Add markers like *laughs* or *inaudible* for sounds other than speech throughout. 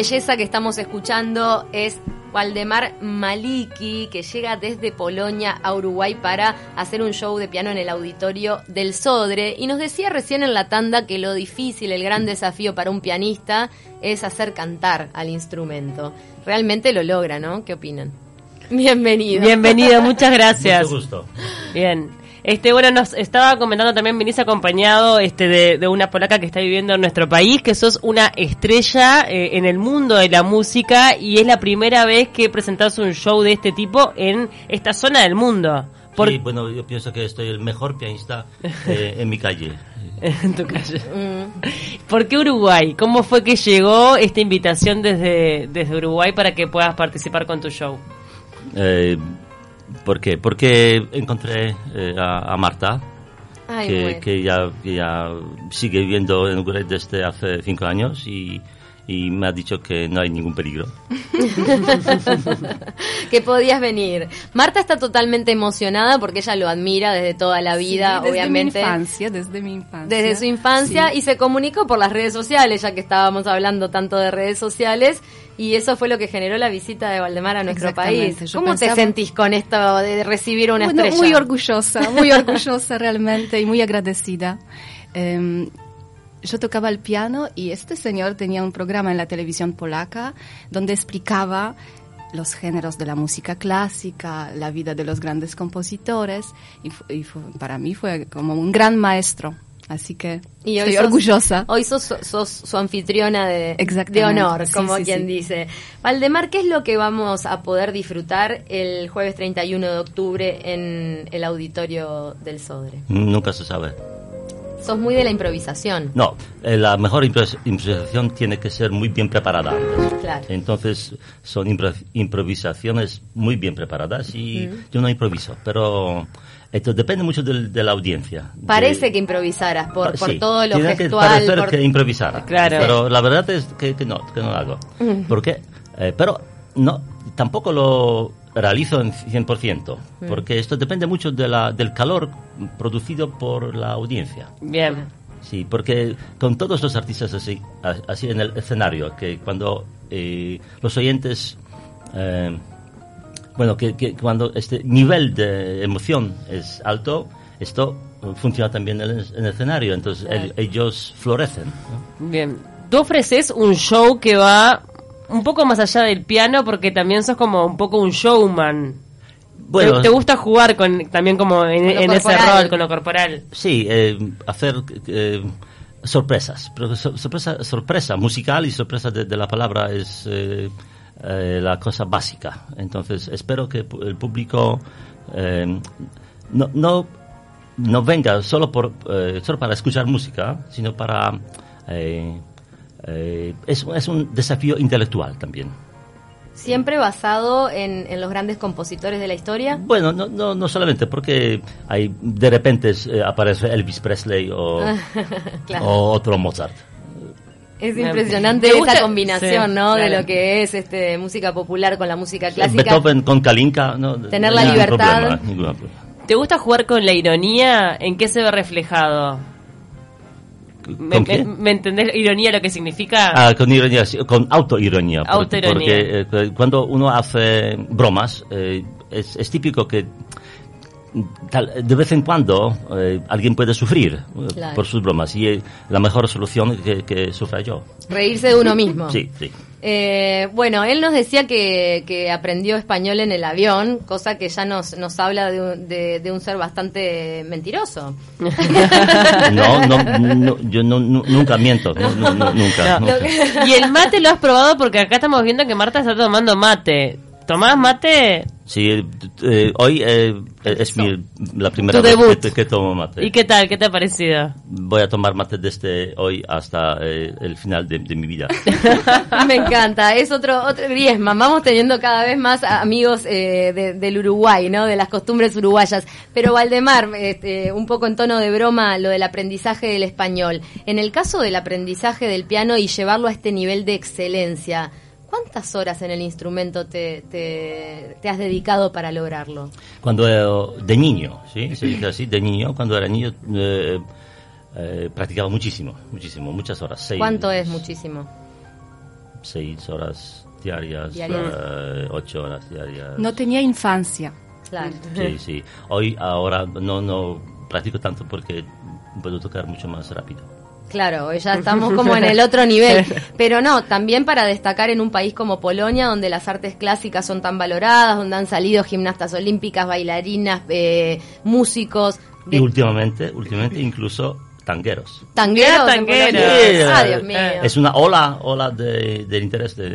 Belleza que estamos escuchando es Waldemar Maliki, que llega desde Polonia a Uruguay para hacer un show de piano en el auditorio del Sodre. Y nos decía recién en la tanda que lo difícil, el gran desafío para un pianista es hacer cantar al instrumento. Realmente lo logra, ¿no? ¿Qué opinan? Bienvenido. Bienvenido, muchas gracias. Mucho gusto. Bien. Este, bueno, nos estaba comentando también, venís acompañado este, de, de una polaca que está viviendo en nuestro país, que sos una estrella eh, en el mundo de la música y es la primera vez que presentás un show de este tipo en esta zona del mundo. Por- Sí, bueno, yo pienso que estoy el mejor pianista *laughs* eh, en mi calle. en tu calle. ¿Por qué Uruguay? ¿Cómo fue que llegó esta invitación desde, desde Uruguay para que puedas participar con tu show? Eh, ¿Por qué? Porque encontré eh, a, a Marta, Ay, que, bueno. que ya sigue viviendo en Uruguay desde hace cinco años y, y me ha dicho que no hay ningún peligro. *laughs* que podías venir. Marta está totalmente emocionada porque ella lo admira desde toda la vida, Sí, desde obviamente. mi infancia, desde mi infancia. Desde su infancia Sí. y se comunicó por las redes sociales, ya que estábamos hablando tanto de redes sociales, y eso fue lo que generó la visita de Valdemar a nuestro país. yo ¿Cómo te pensaba- sentís con esto de recibir una Bueno, estrella? muy orgullosa, muy orgullosa realmente y muy agradecida. Em, yo tocaba el piano y este señor tenía un programa en la televisión polaca donde explicaba los géneros de la música clásica, la vida de los grandes compositores y, y para mí fue como un gran maestro. Así que Y estoy sos- orgullosa. Hoy sos, sos su anfitriona de, honor, sí, como sí, quien sí. dice. Valdemar, ¿qué es lo que vamos a poder disfrutar el jueves 31 de octubre en el auditorio del Sodre? Nunca se sabe. Sos muy de la improvisación. No, eh, la mejor impro- improvisación tiene que ser muy bien preparada. Claro. Entonces son impro- improvisaciones muy bien preparadas y yo no improviso, pero esto depende mucho del- de, la audiencia. de- Parece que improvisaras por, Pa- por sí, todo lo tiene que gestual. parecer por- que improvisara. Claro. Pero la verdad es que, que no, que no lo hago. ¿Por qué? Eh, pero no, tampoco lo realizo en 100%, porque esto depende mucho de la, del calor producido por la audiencia. Bien. Sí, porque con todos los artistas así, a- así en el escenario, que cuando eh, los oyentes, eh, bueno, que, que cuando este nivel de emoción es alto, esto funciona también en el, en el escenario, entonces el- ellos florecen. ¿no? Bien. Tú ofreces un show que va un poco más allá del piano porque también sos como un poco un showman. Bueno, ¿Te, te gusta jugar con también como en, en ese rol, con lo corporal? Sí, eh, hacer eh, sorpresas, sorpresa, sorpresa musical y sorpresa de, de la palabra es eh, eh, la cosa básica. Entonces espero que el público eh, no, no, no venga solo, por, eh, solo para escuchar música, sino para... es, es un desafío intelectual también. Siempre basado en, en los grandes compositores de la historia. Bueno, no, no, no solamente porque hay de repente aparece Elvis Presley o, *laughs* Claro. o otro Mozart. Es impresionante ¿Te esa gusta? combinación, Sí, ¿no? De lo que es este música popular con la música clásica. Beethoven con Kalinka, no, Tener la libertad. problema, ningún problema. ¿Te gusta jugar con la ironía? ¿En qué se ve reflejado? ¿Me, ¿Con qué? me- me entendés ironía lo que significa? Ah, con ironía, sí, con autoironía. Autoironía. Porque eh, cuando uno hace bromas, eh, es, es típico que tal- de vez en cuando eh, alguien puede sufrir eh, Claro. por sus bromas y eh, la mejor solución es que, que sufra yo. Reírse de uno mismo. Sí, sí. Eh, bueno, él nos decía que, que aprendió español en el avión, cosa que ya nos, nos habla de un, de, de un ser bastante mentiroso. *laughs* No, no, no, yo no- nu- nunca miento, no, no, no, nunca. No. nunca. Y el mate lo has probado porque acá estamos viendo que Marta está tomando mate. ¿Tomás mate? Sí, eh, hoy eh, es mi, la primera vez que, que tomo mate. ¿Y qué tal? ¿Qué te ha parecido? Voy a tomar mate desde hoy hasta eh, el final de, de mi vida. *laughs* Me encanta, es otro otro Griezmann. Vamos teniendo cada vez más amigos eh, de- del Uruguay, ¿no? De las costumbres uruguayas. Pero Valdemar, este, un poco en tono de broma, lo del aprendizaje del español. En el caso del aprendizaje del piano y llevarlo a este nivel de excelencia, ¿cuántas horas en el instrumento te, te, te has dedicado para lograrlo? Cuando eh, de niño, ¿sí? Se dice así, de niño, cuando era niño, eh, eh, practicaba muchísimo, muchísimo, muchas horas. seis- ¿Cuánto es muchísimo? seis horas diarias, Diarias. eh, ocho horas diarias. No tenía infancia. Claro. Sí, sí. Hoy, ahora, no, no practico tanto porque puedo tocar mucho más rápido. Claro, ya estamos como en el otro nivel. *laughs* Pero no, también para destacar en un país como Polonia, donde las artes clásicas son tan valoradas, donde han salido gimnastas olímpicas, bailarinas, eh, músicos, Y últimamente, últimamente incluso tangueros. tangueros. Tangueros. Ah, Sí, Dios mío. Es una ola, ola de, del interés de,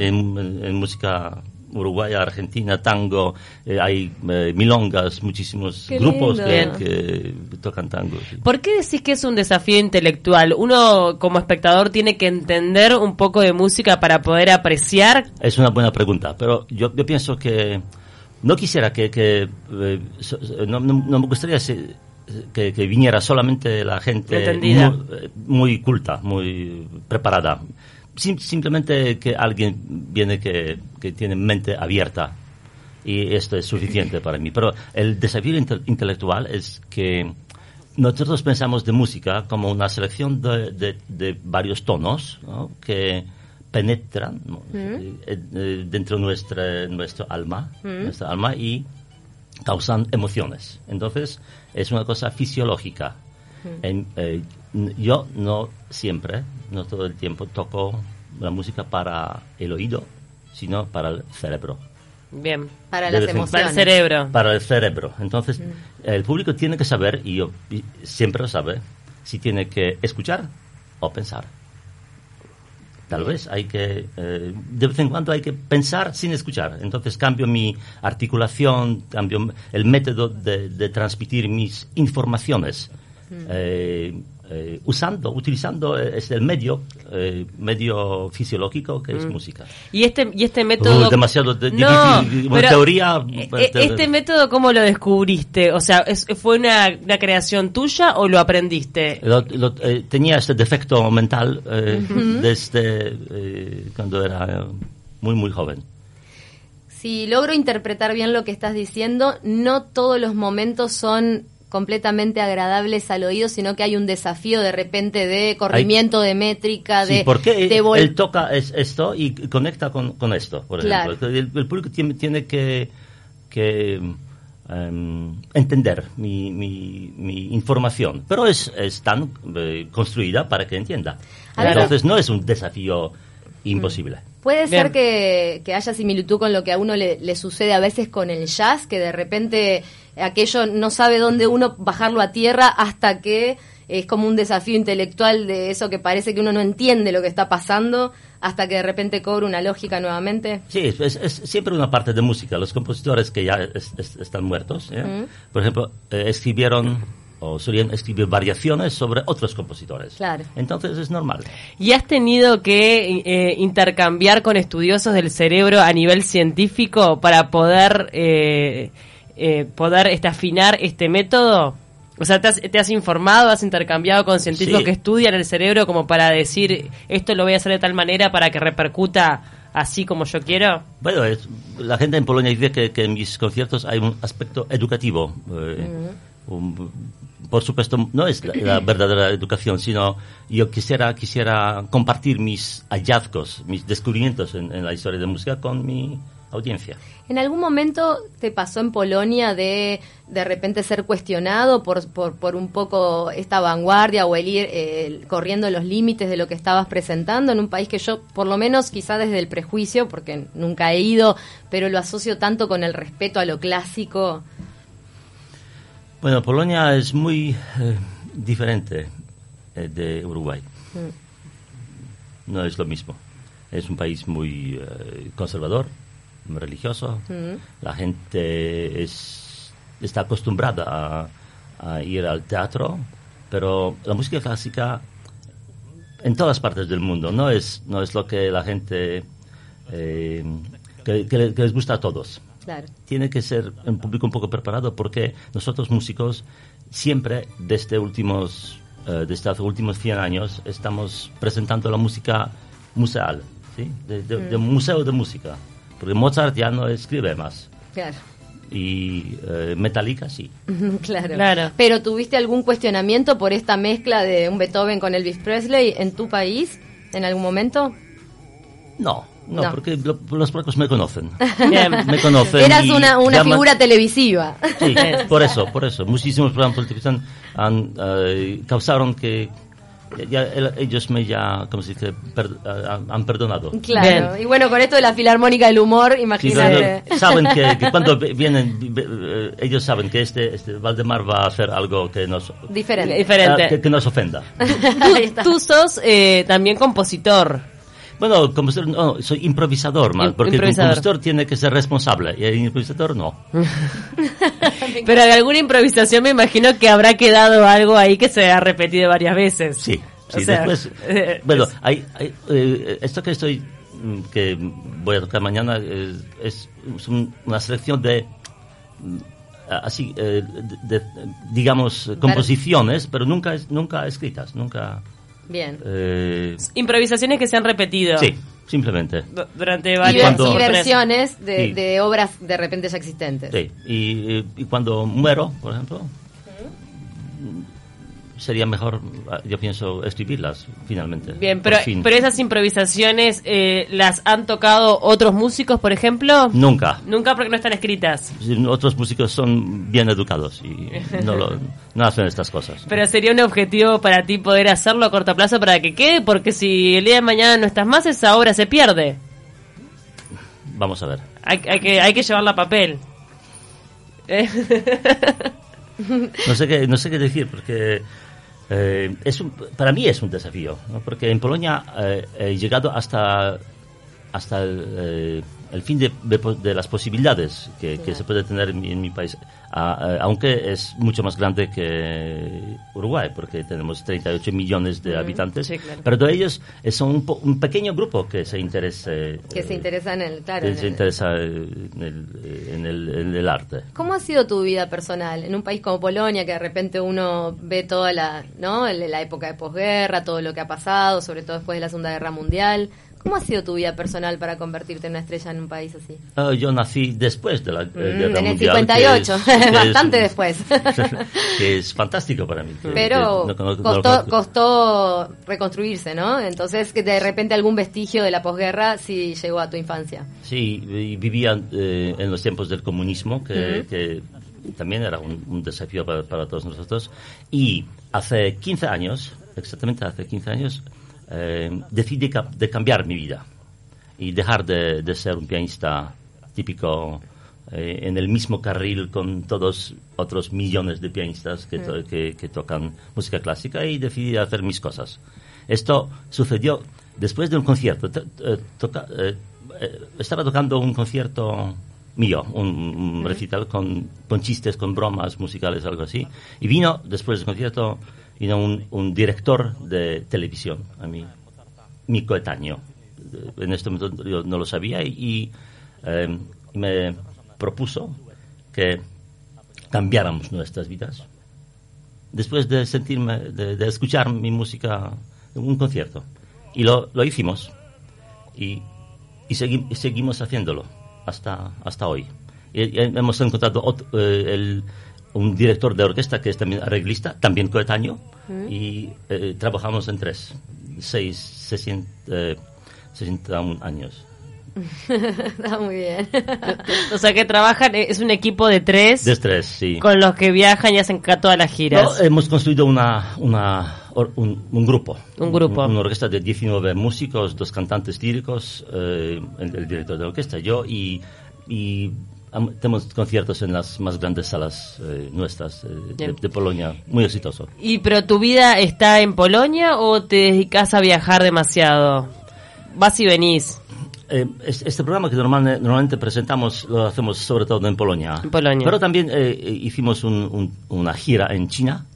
en- en música uruguaya, argentina, tango. eh, hay eh, milongas, muchísimos Qué grupos que, tocan tango. sí. ¿Por qué decís que es un desafío intelectual? Uno como espectador tiene que entender un poco de música para poder apreciar. Es una buena pregunta, pero yo, yo pienso que no quisiera que, que, eh, so- no, no- no me gustaría que, que viniera solamente la gente muy, eh, muy culta, muy preparada. Sim- simplemente que alguien viene que, que tiene mente abierta y esto es suficiente para mí. Pero el desafío inte- intelectual es que nosotros pensamos de música como una selección de, de- de varios tonos ¿no? que penetran ¿no? Eh, eh, dentro de nuestra, nuestro alma, nuestra alma y causan emociones. Entonces, es una cosa fisiológica. En- eh, yo no siempre, no todo el tiempo, toco la música para el oído, sino para el cerebro. Bien. Para de las en- Para el emociones. cerebro. Para el cerebro. Entonces, el público tiene que saber, y yo y siempre lo sabe, si tiene que escuchar o pensar. Tal vez hay que, eh, de vez en cuando hay que pensar sin escuchar. Entonces cambio mi articulación, cambio el método de, de transmitir mis informaciones, eh, eh, usando, utilizando eh, es el medio, eh, medio fisiológico que es música. Y este, y este método... Uh, demasiado de- no, difícil, pero, teoría, pues, eh, ¿Este método cómo lo descubriste? O sea, ¿es- ¿fue una, una creación tuya o lo aprendiste? Lo- lo- eh, tenía este defecto mental eh, desde eh, cuando era muy, muy joven. Si logro interpretar bien lo que estás diciendo, no todos los momentos son completamente agradables al oído, sino que hay un desafío de repente de corrimiento de métrica, de, de vol- él toca es- esto y conecta con, con esto, por Claro. ejemplo. El, el público tiene, tiene que, que em, entender mi, mi, mi información, pero es, es tan eh, construida para que entienda. Entonces no es un desafío imposible. Puede Bien. ser que, que haya similitud con lo que a uno le, le sucede a veces con el jazz, que de repente aquello no sabe dónde uno bajarlo a tierra hasta que es como un desafío intelectual de eso que parece que uno no entiende lo que está pasando hasta que de repente cobra una lógica nuevamente. Sí, es, es- es siempre una parte de música. Los compositores que ya es- es- están muertos, ¿eh? por ejemplo, eh, escribieron o solían escribir variaciones sobre otros compositores. Claro. Entonces es normal. ¿Y has tenido que eh, intercambiar con estudiosos del cerebro a nivel científico para poder, eh, eh, poder este, afinar este método? O sea, ¿te has, te has informado, has intercambiado con científicos Sí. que estudian el cerebro como para decir esto lo voy a hacer de tal manera para que repercuta así como yo quiero? Bueno, es- la gente en Polonia dice que, que en mis conciertos hay un aspecto educativo. eh, por supuesto, no es la, verdadera educación, sino yo quisiera, quisiera compartir mis hallazgos, mis descubrimientos en, en la historia de música con mi audiencia. ¿En algún momento te pasó en Polonia de de repente ser cuestionado por, por, por un poco esta vanguardia o el ir eh, corriendo los límites de lo que estabas presentando en un país que yo, por lo menos quizá desde el prejuicio, porque nunca he ido, pero lo asocio tanto con el respeto a lo clásico? Bueno, Polonia es muy eh, diferente eh, de Uruguay. No es lo mismo. Es un país muy eh, conservador, muy religioso. La gente es, está acostumbrada a, a ir al teatro, pero la música clásica en todas partes del mundo no es, no es lo que la gente eh, que- que que les gusta a todos Claro. tiene que ser un público un poco preparado porque nosotros músicos siempre desde últimos eh, desde hace últimos 100 años estamos presentando la música museal ¿sí? de, de- de un museo de música porque Mozart ya no escribe más Claro. y eh, Metallica sí *laughs* claro. Claro. Pero ¿tuviste algún cuestionamiento por esta mezcla de un Beethoven con Elvis Presley en tu país en algún momento? No, no, No. porque lo- los polacos me conocen. *laughs* Bien. Me conocen. Eras una, una llaman- figura televisiva. Sí, *laughs* por eso, por eso. Muchísimos programas televisión han, eh, causaron que ya el- ellos me ya, ¿cómo se dice? Per- eh, han, perdonado. Claro. Bien. Y bueno, con esto de la filarmónica del humor, Sí, imagínate. pero saben que, que cuando *laughs* vi- vienen, vi- eh, ellos saben que este, este Valdemar va a hacer algo que nos, Diferente. Diferente. ah, que, que nos ofenda. Está. Tú sos eh, también compositor. Bueno, compositor, no, soy improvisador, más, porque improvisador. el compositor tiene que ser responsable y el improvisador no. *laughs* Pero de alguna improvisación me imagino que habrá quedado algo ahí que se ha repetido varias veces. Sí, O sí, sea, después, eh, bueno, hay, hay, eh, esto que estoy, mm, que voy a tocar mañana eh, es, es un- una selección de, mm, así, de, de, digamos, composiciones, pero nunca, nunca escritas, nunca, Bien. eh, Improvisaciones que se han repetido. sí, simplemente. Du- Durante varias y versiones de, Sí. de obras de repente ya existentes. Sí, y, y cuando muero, por ejemplo, sería mejor, yo pienso, escribirlas finalmente. Bien, pero, fin. pero esas improvisaciones eh, las han tocado otros músicos, por ejemplo. Nunca. Nunca porque no están escritas. Otros músicos son bien educados y no, lo- *laughs* no hacen estas cosas. Pero sería un objetivo para ti poder hacerlo a corto plazo para que quede, porque si el día de mañana no estás más, esa obra se pierde. Vamos a ver. Hay, hay que, hay que llevarla a papel. Eh, No sé qué, no sé qué decir porque eh, es un- para mí es un desafío, porque en Polonia eh, he llegado hasta hasta el, eh, el fin de, de de las posibilidades que, que se puede tener en mi, en mi país, A- a- aunque es mucho más grande que Uruguay, porque tenemos 38 millones de habitantes, sí, claro. pero de ellos son un, po- un pequeño grupo que se interesa, Que se eh, interesa en el, claro, en se el- interesa eh, en el, en el- en el arte. ¿Cómo ha sido tu vida personal en un país como Polonia, que de repente uno ve toda la, ¿no? La época de posguerra, todo lo que ha pasado, sobre todo después de la Segunda Guerra Mundial? ¿Cómo ha sido tu vida personal para convertirte en una estrella en un país así? Ah, yo nací después de la eh, Mm, Guerra en el Mundial, 58, que es- que es- bastante después. *laughs* que es fantástico para mí. Pero no no costó, costó reconstruirse, ¿no? Entonces, que de repente algún vestigio de la posguerra sí llegó a tu infancia. Sí, vivía eh, en los tiempos del comunismo, que, que también era un, un desafío para, para todos nosotros. Y hace 15 años, exactamente hace 15 años, eh, decidí de cambiar mi vida y dejar de, de ser un pianista típico eh, en el mismo carril con todos otros millones de pianistas que, to- que, que tocan música clásica y decidí hacer mis cosas. Esto sucedió después de un concierto. To- eh, toca- eh, eh, estaba tocando un concierto mío, un, un recital con, con chistes, con bromas musicales, algo así. Y vino, después del concierto, vino un, un director de televisión a mí, mi coetáneo. En este momento yo no lo sabía y, y, eh, me propuso que cambiáramos nuestras vidas después de sentirme, de, de escuchar mi música en un concierto. Y lo, lo hicimos y, y, segui- y seguimos haciéndolo hasta, hasta hoy. Y, y hemos encontrado ot- eh, el- un director de orquesta que es también arreglista, también coetáneo, y eh, trabajamos en tres, seis, 60, eh, 61 años. *laughs* Está muy bien. *laughs* o sea que trabajan, eh, es un equipo de tres De tres, sí. con los que viajan y hacen todas las giras. No, hemos construido una, una, un, un grupo. Un grupo. Una orquesta de 19 músicos, dos cantantes líricos, eh, el, el director de la orquesta, yo, y, y am- tenemos conciertos en las más grandes salas eh, nuestras eh, de, de Polonia. Muy exitoso. ¿Y pero tu vida está en Polonia o te dedicas a viajar demasiado? Vas y venís Eh, es- este programa que normalmente, normalmente presentamos lo hacemos sobre todo en Polonia. En Polonia. Pero también eh, eh, hicimos un- un- una gira en China.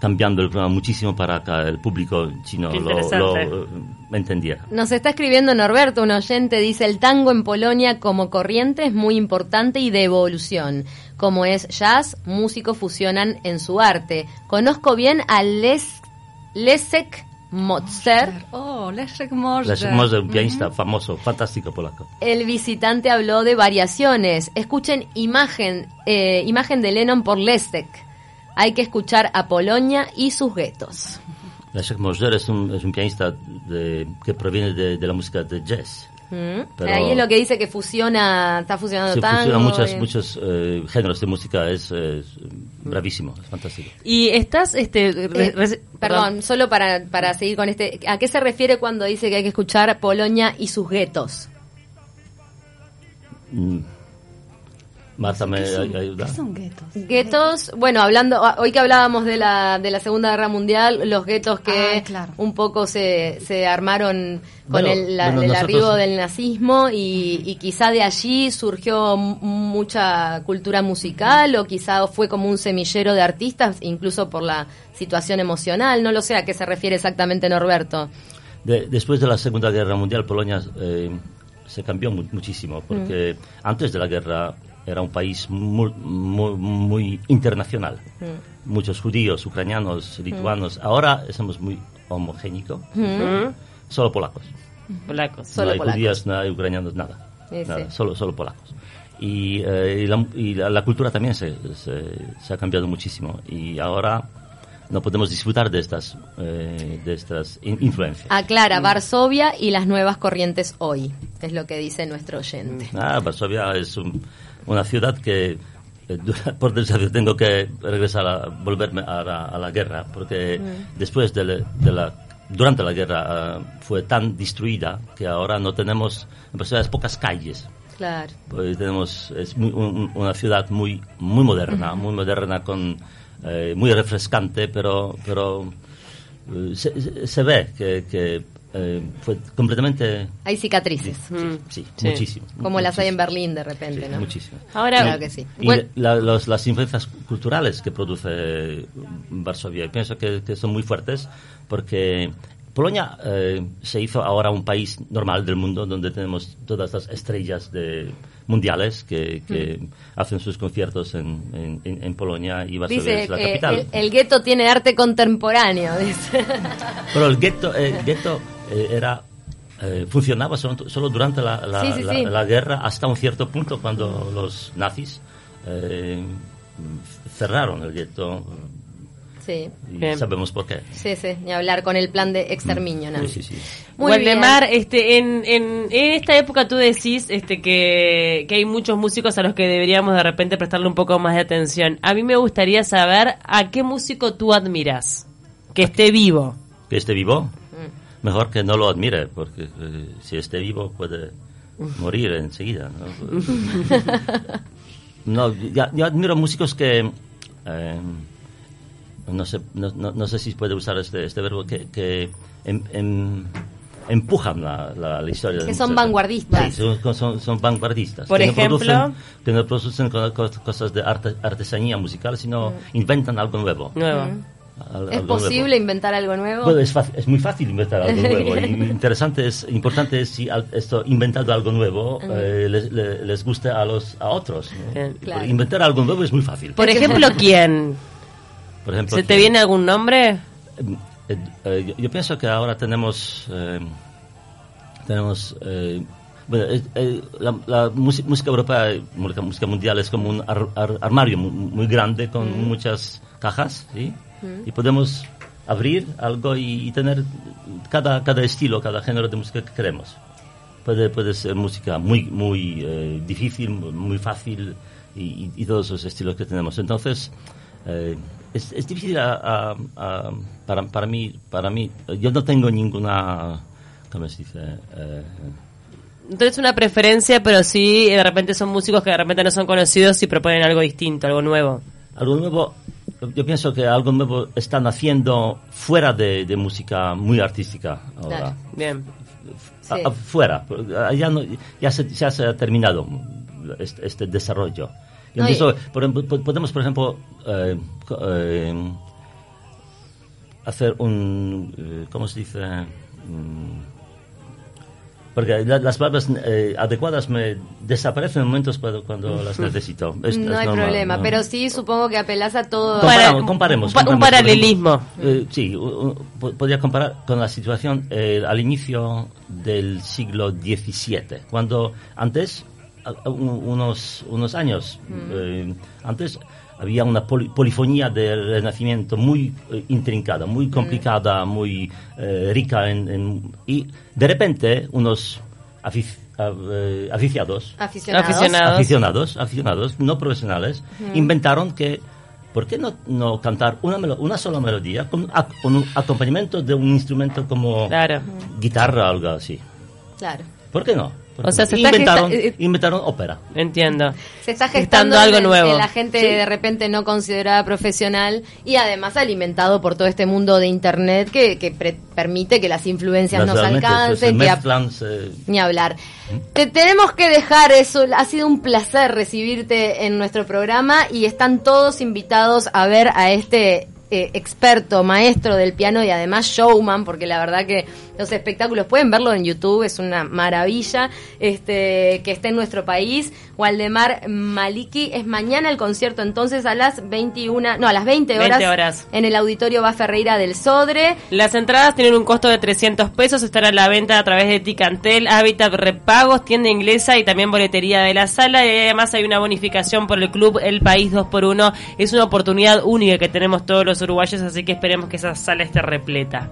Cambiando el programa muchísimo para que el público chino lo, lo, eh, entendiera. Nos está escribiendo Norberto, un oyente, dice, el tango en Polonia como corriente es muy importante y de evolución. Como es jazz, músicos fusionan en su arte. Conozco bien a Les, Leszek Motzer. Oh, Leszek Morze. La somos un pianista famoso, fantástico polaco. El visitante habló de variaciones. Escuchen imagen, eh, imagen de Lennon por Leszek. Hay que escuchar a Polonia y sus guetos. Jacques Mosder es un, es un pianista de- que proviene de, de la música de jazz. Mm. Pero- Ahí es lo que dice que fusiona, está fusionando Se tango. fusiona muchos, y- muchos eh, géneros de música, es, es bravísimo, es fantástico. Y estás, este, re- Eh, re- perdón, solo para, para seguir con este. ¿A qué se refiere cuando dice que hay que escuchar Polonia y sus guetos? Mm. Marta, ¿me ay- ayuda? ¿Qué son guetos? Guetos, bueno, hablando, ah, hoy que hablábamos de la, de la Segunda Guerra Mundial, los guetos que Ah, claro. un poco se, se armaron con Bueno, el, la- bueno, el nosotros- arribo del nazismo y, y quizá de allí surgió mucha cultura musical o quizá fue como un semillero de artistas, incluso por la situación emocional, no lo sé a qué se refiere exactamente Norberto. De- después de la Segunda Guerra Mundial, Polonia eh, se cambió mu- muchísimo, porque antes de la guerra era un país muy, muy, muy internacional. Muchos judíos, ucranianos, lituanos. Ahora somos muy homogénicos. Solo polacos. polacos. Solo no hay polacos. judíos, no hay ucranianos, nada. Sí, Nada, sí. Solo, solo polacos. Y, eh, y la, y la- la cultura también se, se- se ha cambiado muchísimo. Y ahora no podemos disfrutar de estas, eh, de estas in- influencias. Aclara, Varsovia y las nuevas corrientes hoy, es lo que dice nuestro oyente. Ah, Varsovia es un- una ciudad que, eh, por desgracia, tengo que regresar a volverme a la, a la guerra, porque después de, la- de la, durante la guerra ah, fue tan destruida que ahora no tenemos, en pocas calles. Claro. Pues tenemos es muy- un- una ciudad muy muy moderna, muy moderna con eh, muy refrescante, pero pero eh, se, se- se ve que, que, eh, fue completamente Hay cicatrices, sí, Sí. muchísimo, como las hay en. Berlín de repente, Sí, ¿no? muchísimo. Ahora, Claro que sí. Y Bueno, la- los- las influencias culturales que produce Varsovia, y pienso que, que son muy fuertes, porque Polonia eh, se hizo ahora un país normal del mundo, donde tenemos todas las estrellas de, mundiales que, que Mm. hacen sus conciertos en, en, Polonia y Varsovia Dice es la que capital. el, el gueto tiene arte contemporáneo, dice. Pero el gueto, eh, gueto eh, era eh, funcionaba solo, solo durante la, la- Sí, sí, la- sí. la guerra hasta un cierto punto cuando los nazis eh, cerraron el gueto Sí, y Bien. sabemos por qué. sí, sí, ni hablar con el plan de exterminio, ¿no? Sí, sí, sí. Muy Waldemar, bien. este, en, en, en esta época tú decís este, que, que hay muchos músicos a los que deberíamos de repente prestarle un poco más de atención. A mí me gustaría saber a qué músico tú admiras, que esté vivo. Que esté vivo. Mejor que no lo admire, porque eh, si esté vivo puede morir enseguida. No, *laughs* no ya- yo admiro músicos que... eh, no sé, no, no- no sé si puede usar este, este verbo, que, que em- em- empujan la, la- la historia. Que son vanguardistas. Sí, son, son- son vanguardistas. Por que no ejemplo. producen- que no producen co- co- cosas de arte- artesanía musical, sino inventan algo nuevo. Nuevo. Al- Mm. ¿Es algo posible nuevo. inventar algo nuevo? Bueno, es, es muy fácil inventar algo *laughs* nuevo. interesante es, importante es si al- esto inventado algo nuevo eh, les, le- les guste a los a otros. ¿no? Bien. Claro. Inventar algo nuevo es muy fácil. Por ejemplo, ¿quién? *laughs* Por ejemplo, ¿Se te que- viene algún nombre? Eh, eh, yo, yo pienso que ahora tenemos eh, tenemos eh, bueno, eh, eh, la, la música, música europea música, mundial es como un ar- ar- armario muy, muy grande con muchas cajas ¿sí? Y podemos abrir algo y, y tener cada, cada estilo cada género de música que queremos. Puede, puede ser música muy muy eh, difícil muy fácil y, y- todos esos estilos que tenemos. Entonces eh, es, es difícil a- a- a- para, para mí para mí yo no tengo ninguna cómo se dice Eh, Entonces una preferencia, pero sí, de repente son músicos que de repente no son conocidos y proponen algo distinto, algo nuevo. algo nuevo yo pienso que algo nuevo están haciendo fuera de, de música muy artística ahora Claro. Bien. Sí. A- afuera porque allá no- ya se, ya se ha terminado este, este desarrollo y entonces, por podemos por ejemplo eh, eh, hacer un eh, cómo se dice Mm, porque la- las palabras eh, adecuadas me desaparecen en momentos cuando, cuando las necesito Es- no es hay normal, problema, ¿no? pero sí supongo que apelás a todo. Comparamos, comparemos, un pa- un comparemos, por paralelismo. eh, sí, u- u- po- podría comparar con la situación eh, al inicio del siglo XVII, cuando antes un- unos, unos años. Eh, antes había una poli- polifonía del Renacimiento muy eh, intrincada, muy complicada, muy eh, rica. En, en- y de repente unos afic- a- eh, aficionados, Aficionados. Aficionados. no profesionales, inventaron que ¿por qué no, no cantar una, melo- una sola melodía con, con un acompañamiento de un instrumento como Claro. guitarra o algo así? Claro. ¿Por qué no? ¿Por O sea, se inventaron, gesta- eh, inventaron ópera. Entiendo. Se está Gestando gestando algo en- nuevo. en la gente de repente no considerada profesional y además alimentado por todo este mundo de internet que, que pre- permite que las influencias nos alcancen, que a- mezclan, se- ni hablar. Te tenemos que dejar eso. Ha sido un placer recibirte en nuestro programa y están todos invitados a ver a este eh, experto, maestro del piano y además showman, porque la verdad que los espectáculos pueden verlo en YouTube, es una maravilla. Este que esté en nuestro país. Waldemar Maliki es mañana el concierto entonces a las 21, no, a las 20 horas, 20 horas. en el Auditorio Va Ferreira del Sodre. Las entradas tienen un costo de 300 pesos, están a la venta a través de Ticantel, Habitat Repagos, tienda inglesa y también boletería de la sala. Y además hay una bonificación por el club El País 2x1. Es una oportunidad única que tenemos todos los uruguayos, así que esperemos que esa sala esté repleta.